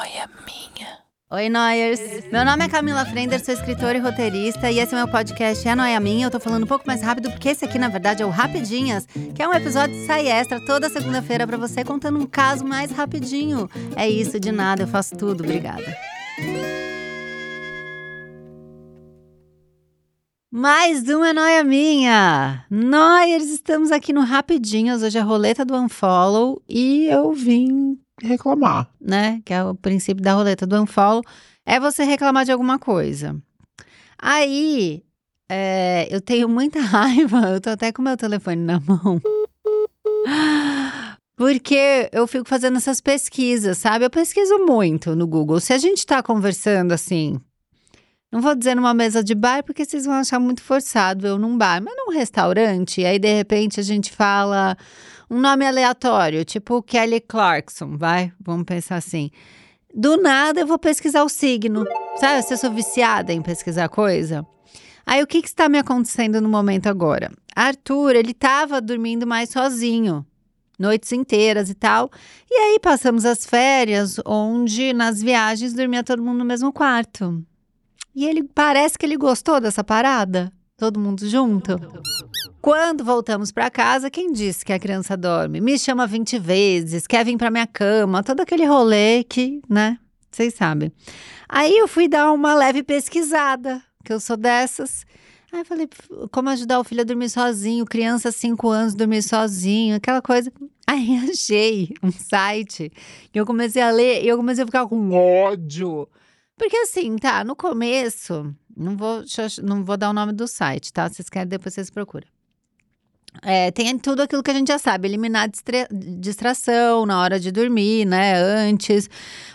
noia minha. Oi, Noyers! Meu nome é Camila Frender, sou escritora e roteirista, e esse é meu podcast É Noia Minha. Eu tô falando um pouco mais rápido, porque esse aqui, na verdade, é o Rapidinhas, que é um episódio de sai extra toda segunda-feira para você, contando um caso mais rapidinho. É isso, de nada, eu faço tudo. Obrigada. Mais uma noia minha! Noyers, estamos aqui no Rapidinhos. Hoje é a roleta do Unfollow e eu vim reclamar, né? Que é o princípio da roleta do Unfollow. É você reclamar de alguma coisa. Aí, é, eu tenho muita raiva, eu tô até com meu telefone na mão. Porque eu fico fazendo essas pesquisas, sabe? Eu pesquiso muito no Google. Se a gente tá conversando assim, não vou dizer numa mesa de bar, porque vocês vão achar muito forçado eu num bar, mas num restaurante, aí de repente a gente fala um nome aleatório, tipo Kelly Clarkson, vai? Vamos pensar assim. Do nada eu vou pesquisar o signo. Sabe, se eu sou viciada em pesquisar coisa. Aí o que, que está me acontecendo no momento agora? Arthur, ele estava dormindo mais sozinho, noites inteiras e tal. E aí passamos as férias, onde nas viagens dormia todo mundo no mesmo quarto. E ele parece que ele gostou dessa parada. Todo mundo junto. Quando voltamos para casa, quem disse que a criança dorme? Me chama 20 vezes, quer vir para minha cama, todo aquele rolê que, né? Vocês sabem. Aí eu fui dar uma leve pesquisada, que eu sou dessas. Aí falei, como ajudar o filho a dormir sozinho, criança 5 anos dormir sozinho, aquela coisa. Aí achei um site que eu comecei a ler e eu comecei a ficar com ódio. Porque assim, tá, no começo, não vou, não vou dar o nome do site, tá? Vocês querem, depois vocês procuram. É, tem tudo aquilo que a gente já sabe, eliminar distra distração na hora de dormir, né? Antes,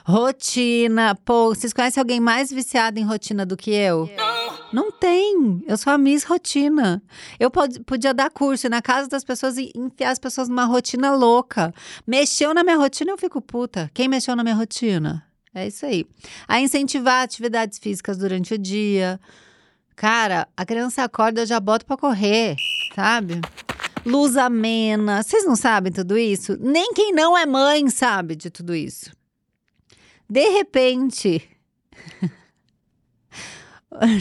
rotina. Pô, vocês conhecem alguém mais viciado em rotina do que eu? Não, não tem. Eu sou a Miss Rotina. Eu pod podia dar curso na casa das pessoas e enfiar as pessoas numa rotina louca. Mexeu na minha rotina, eu fico puta. Quem mexeu na minha rotina? É isso aí. A incentivar atividades físicas durante o dia. Cara, a criança acorda, já boto pra correr, sabe? Luz amena. Vocês não sabem tudo isso? Nem quem não é mãe sabe de tudo isso. De repente,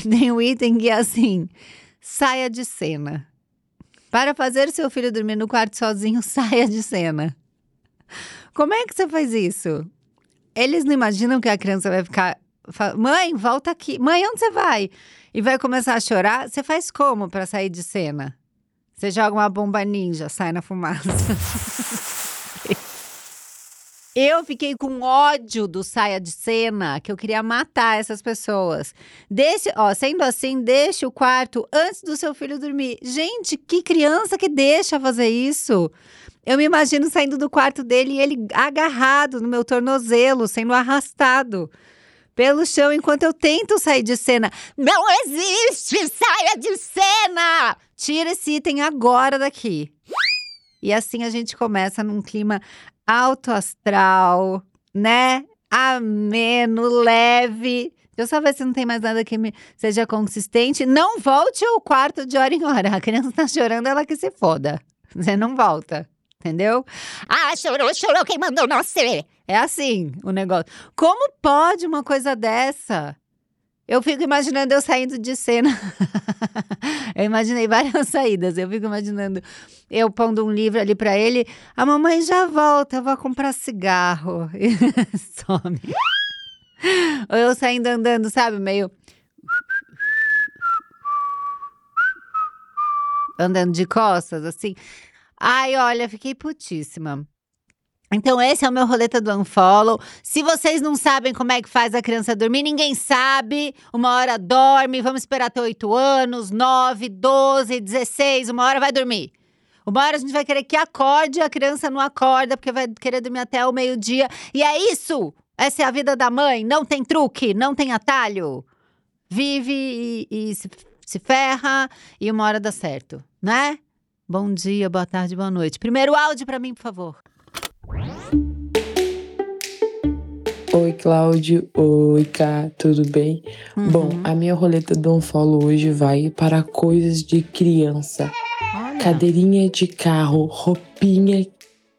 tem um item que é assim: saia de cena. Para fazer seu filho dormir no quarto sozinho, saia de cena. Como é que você faz isso? Eles não imaginam que a criança vai ficar. Mãe, volta aqui. Mãe, onde você vai? E vai começar a chorar. Você faz como para sair de cena? Você joga uma bomba ninja, sai na fumaça. Eu fiquei com ódio do saia de cena, que eu queria matar essas pessoas. Deixe, ó, sendo assim, deixe o quarto antes do seu filho dormir. Gente, que criança que deixa fazer isso? Eu me imagino saindo do quarto dele e ele agarrado no meu tornozelo, sendo arrastado pelo chão enquanto eu tento sair de cena. Não existe saia de cena! Tira esse item agora daqui. E assim a gente começa num clima alto astral, né? Ameno, leve. Eu só ver se não tem mais nada que me seja consistente. Não volte ao quarto de hora em hora. A criança tá chorando, ela que se foda. Você não volta entendeu? Ah, chorou, chorou, quem mandou nascer? É assim o negócio. Como pode uma coisa dessa? Eu fico imaginando eu saindo de cena. eu imaginei várias saídas. Eu fico imaginando eu pondo um livro ali para ele. A mamãe já volta, eu vou comprar cigarro. some. Ou eu saindo andando, sabe? Meio. Andando de costas, assim. Ai, olha, fiquei putíssima. Então, esse é o meu roleta do Unfollow. Se vocês não sabem como é que faz a criança dormir, ninguém sabe. Uma hora dorme, vamos esperar até 8 anos, 9, 12, 16, uma hora vai dormir. Uma hora a gente vai querer que acorde, a criança não acorda, porque vai querer dormir até o meio-dia. E é isso! Essa é a vida da mãe. Não tem truque, não tem atalho. Vive e, e se, se ferra e uma hora dá certo, né? Bom dia, boa tarde, boa noite. Primeiro áudio para mim, por favor. Oi, Cláudio. Oi, Cá, tudo bem? Uhum. Bom, a minha roleta do Unfollow hoje vai para coisas de criança. Olha. Cadeirinha de carro, roupinha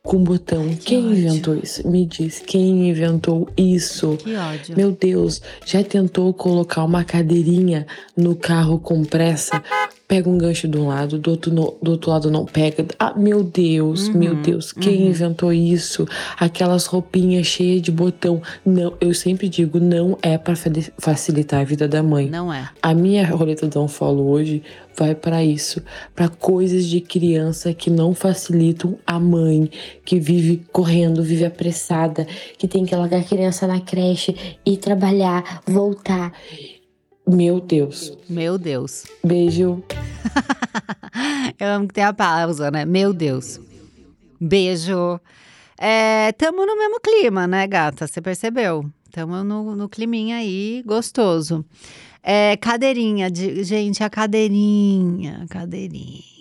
com botão. Ai, quem ódio. inventou isso? Me diz, quem inventou isso? Que ódio. Meu Deus, já tentou colocar uma cadeirinha no carro com pressa? Pega um gancho de um lado, do outro, no- do outro lado não pega. Ah, meu Deus, meu Uhum, Deus, quem uhum. inventou isso? Aquelas roupinhas cheias de botão. Não, eu sempre digo, não é pra fali- facilitar a vida da mãe. Não é. A minha roleta do unfollow hoje vai pra isso, pra coisas de criança que não facilitam a mãe, que vive correndo, vive apressada, que tem que largar a criança na creche ir trabalhar, voltar. Meu Deus. Meu Deus. Beijo. Eu amo que tem a pausa, né? Meu Deus. Beijo. É, tamo no mesmo clima, né, gata? Você percebeu? Tamo no, no climinha aí, gostoso. É, cadeirinha, de, gente, a cadeirinha, cadeirinha.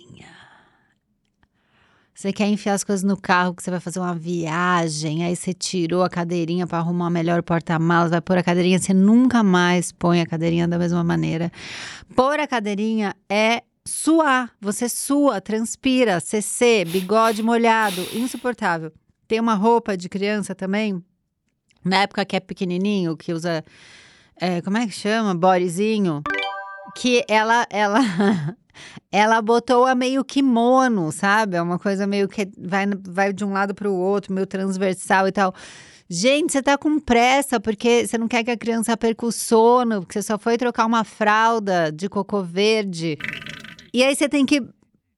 Você quer enfiar as coisas no carro, que você vai fazer uma viagem, aí você tirou a cadeirinha para arrumar melhor porta-malas, vai pôr a cadeirinha, você nunca mais põe a cadeirinha da mesma maneira. Pôr a cadeirinha é suar, você sua, transpira, CC, bigode molhado, insuportável. Tem uma roupa de criança também, na época que é pequenininho, que usa, é, como é que chama? Bodyzinho, que ela, ela, ela botou a meio kimono, sabe? É uma coisa meio que vai, vai de um lado para o outro, meio transversal e tal. Gente, você tá com pressa porque você não quer que a criança perca o sono, porque você só foi trocar uma fralda de cocô verde. E aí você tem que,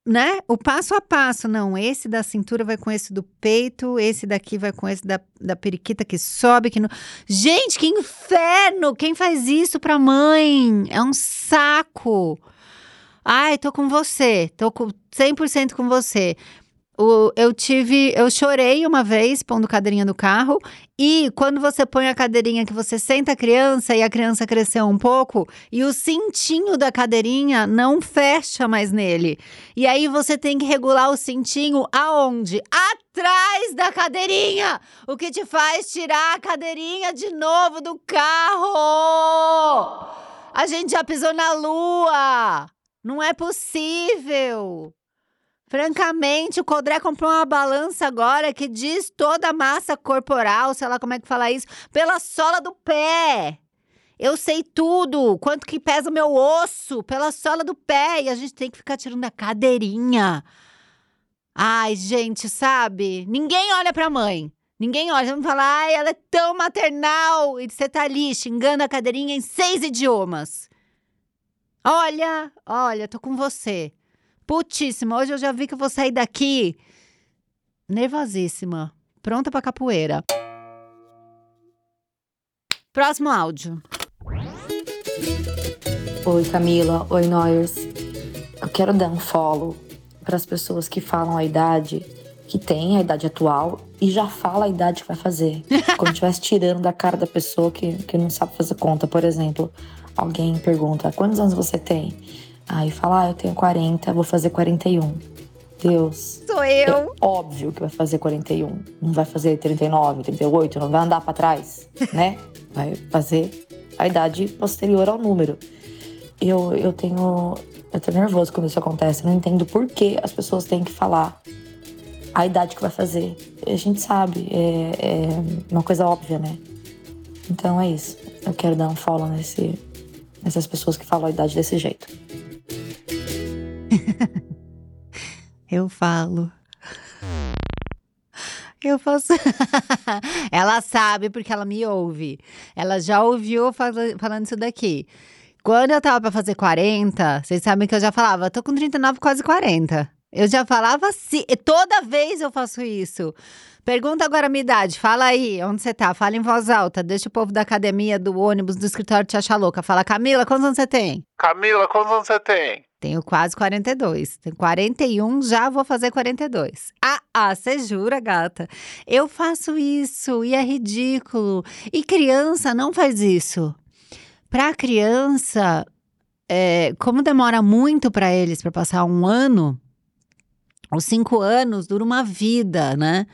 né? O passo a passo. Não, esse da cintura vai com esse do peito, esse daqui vai com esse da, da periquita que sobe, que não. Gente, que inferno! Quem faz isso pra mãe? É um saco. Ai, tô com você. Tô com 100% com você. O- eu tive, eu chorei uma vez pondo cadeirinha no carro e quando você põe a cadeirinha que você senta a criança e a criança cresceu um pouco e o cintinho da cadeirinha não fecha mais nele. E aí você tem que regular o cintinho aonde? Atrás da cadeirinha! O que te faz tirar a cadeirinha de novo do carro! A gente já pisou na lua! Não é possível! Francamente, o Codré comprou uma balança agora que diz toda a massa corporal, sei lá como é que fala isso, pela sola do pé. Eu sei tudo, quanto que pesa o meu osso pela sola do pé e a gente tem que ficar tirando a cadeirinha. Ai, gente, sabe? Ninguém olha pra mãe. Ninguém olha, vamos falar, ai, ela é tão maternal. E você tá ali xingando a cadeirinha em seis idiomas. Olha, olha, tô com você. Putíssima, hoje eu já vi que eu vou sair daqui nervosíssima, pronta pra capoeira. Próximo áudio. Oi, Camila. Oi, Noyers. Eu quero dar um follow para as pessoas que falam a idade, que tem a idade atual e já fala a idade que vai fazer. Como se estivesse tirando da cara da pessoa que, que não sabe fazer conta. Por exemplo, alguém pergunta: quantos anos você tem? Aí fala: ah, eu tenho 40, vou fazer 41. Deus. Sou É eu. óbvio que vai fazer 41. Não vai fazer 39, 38, não vai andar pra trás, né? Vai fazer a idade posterior ao número. Eu, eu tenho. Eu tô nervoso quando isso acontece. Eu não entendo por que as pessoas têm que falar a idade que vai fazer. A gente sabe, é, é uma coisa óbvia, né? Então é isso. Eu quero dar um follow nesse, nessas pessoas que falam a idade desse jeito. Eu falo. Eu faço. ela sabe porque ela me ouve. Ela já ouviu eu fala- falando isso daqui. Quando eu tava pra fazer 40, vocês sabem que eu já falava, tô com 39, quase 40. Eu já falava assim, e toda vez eu faço isso. Pergunta agora a minha idade, fala aí, onde você tá? Fala em voz alta, deixa o povo da academia, do ônibus, do escritório te achar louca. Fala, Camila, quantos anos você tem? Camila, quantos anos você tem? Tenho quase 42. Tenho 41, já vou fazer 42. Ah, ah, você jura, gata? Eu faço isso e é ridículo. E criança não faz isso. Pra criança, é, como demora muito pra eles para passar um ano, os cinco anos dura uma vida, né?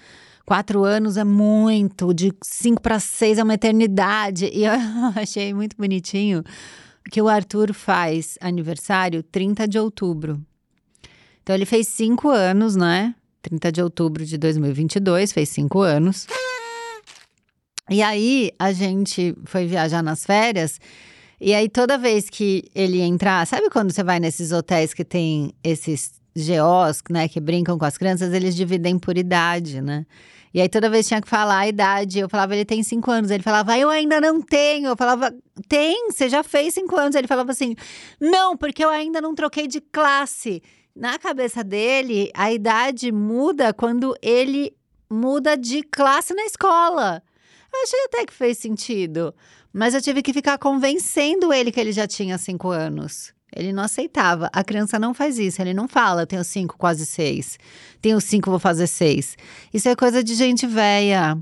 Quatro anos é muito, de cinco para seis é uma eternidade. E eu achei muito bonitinho que o Arthur faz aniversário 30 de outubro. Então ele fez cinco anos, né? 30 de outubro de 2022, fez cinco anos. E aí a gente foi viajar nas férias. E aí toda vez que ele entrar, sabe quando você vai nesses hotéis que tem esses GOs, né, que brincam com as crianças, eles dividem por idade, né? E aí toda vez tinha que falar a idade, eu falava, ele tem cinco anos. Ele falava, eu ainda não tenho. Eu falava, tem, você já fez cinco anos. Ele falava assim, não, porque eu ainda não troquei de classe. Na cabeça dele, a idade muda quando ele muda de classe na escola. Eu achei até que fez sentido. Mas eu tive que ficar convencendo ele que ele já tinha cinco anos. Ele não aceitava. A criança não faz isso. Ele não fala, tenho cinco, quase seis. Tenho cinco, vou fazer seis. Isso é coisa de gente velha.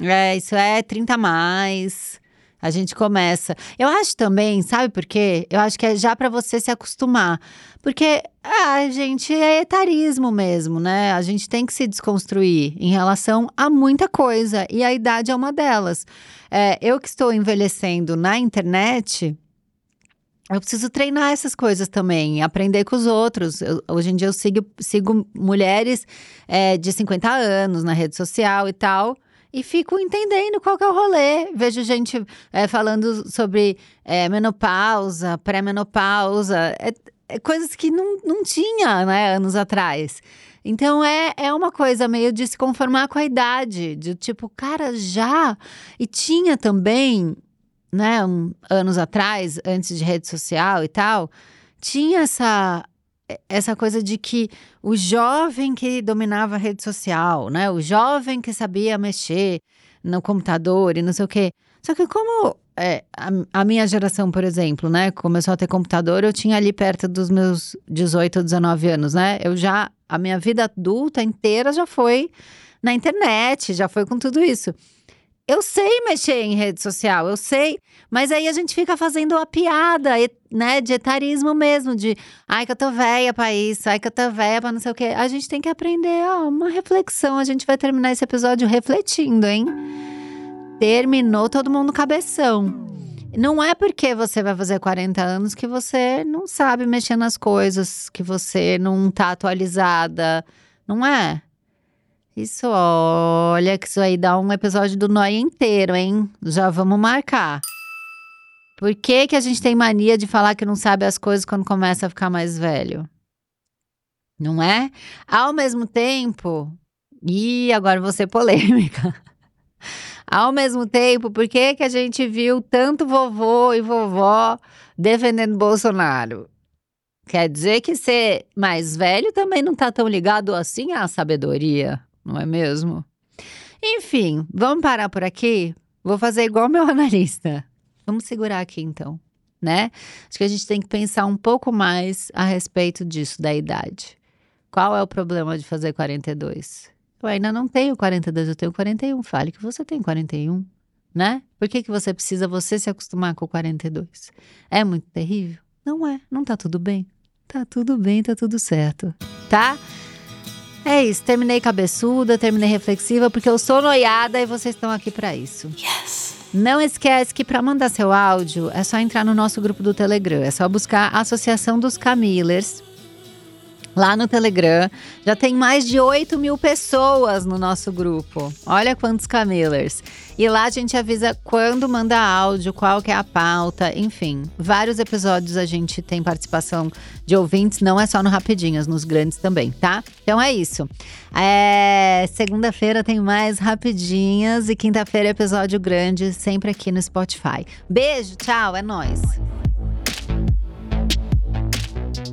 É, isso é 30 a mais. A gente começa. Eu acho também, sabe por quê? Eu acho que é já para você se acostumar. Porque a ah, gente é etarismo mesmo, né? A gente tem que se desconstruir em relação a muita coisa. E a idade é uma delas. É, eu que estou envelhecendo na internet, eu preciso treinar essas coisas também, aprender com os outros. Eu, hoje em dia eu sigo, sigo mulheres é, de 50 anos na rede social e tal. E fico entendendo qual que é o rolê. Vejo gente é, falando sobre é, menopausa, pré-menopausa, é, é coisas que não, não tinha né, anos atrás. Então é, é uma coisa meio de se conformar com a idade, de tipo, cara, já. E tinha também né, um, anos atrás, antes de rede social e tal, tinha essa essa coisa de que o jovem que dominava a rede social, né, o jovem que sabia mexer no computador e não sei o quê. Só que como é, a, a, minha geração, por exemplo, né, começou a ter computador, eu tinha ali perto dos meus 18 ou 19 anos, né? Eu já a minha vida adulta inteira já foi na internet, já foi com tudo isso. Eu sei mexer em rede social, eu sei, mas aí a gente fica fazendo a piada, né, de etarismo mesmo, de ai que eu tô velha pra isso, ai que eu tô velha pra não sei o quê. A gente tem que aprender, ó, uma reflexão. A gente vai terminar esse episódio refletindo, hein? Terminou todo mundo cabeção. Não é porque você vai fazer 40 anos que você não sabe mexer nas coisas, que você não tá atualizada. Não é. Isso, olha, que isso aí dá um episódio do Noia inteiro, hein? Já vamos marcar. Por que, que a gente tem mania de falar que não sabe as coisas quando começa a ficar mais velho? Não é? Ao mesmo tempo, e agora vou ser polêmica. Ao mesmo tempo, por que, que a gente viu tanto vovô e vovó defendendo Bolsonaro? Quer dizer que ser mais velho também não tá tão ligado assim à sabedoria não é mesmo? Enfim, vamos parar por aqui? Vou fazer igual meu analista. Vamos segurar aqui então, né? Acho que a gente tem que pensar um pouco mais a respeito disso, da idade. Qual é o problema de fazer 42? Eu ainda não tenho 42, eu tenho 41. Fale que você tem 41, né? Por que, que você precisa você se acostumar com 42? É muito terrível? Não é, não tá tudo bem. Tá tudo bem, tá tudo certo, tá? É isso, terminei cabeçuda, terminei reflexiva, porque eu sou noiada e vocês estão aqui para isso. Yes! Não esquece que para mandar seu áudio é só entrar no nosso grupo do Telegram. É só buscar a Associação dos Camilers lá no Telegram. Já tem mais de 8 mil pessoas no nosso grupo. Olha quantos camillers. E lá a gente avisa quando manda áudio, qual que é a pauta, enfim. Vários episódios a gente tem participação de ouvintes, não é só no Rapidinhas, nos grandes também, tá? Então é isso. É, Segunda-feira tem mais Rapidinhas e quinta-feira episódio grande, sempre aqui no Spotify. Beijo, tchau, é nóis.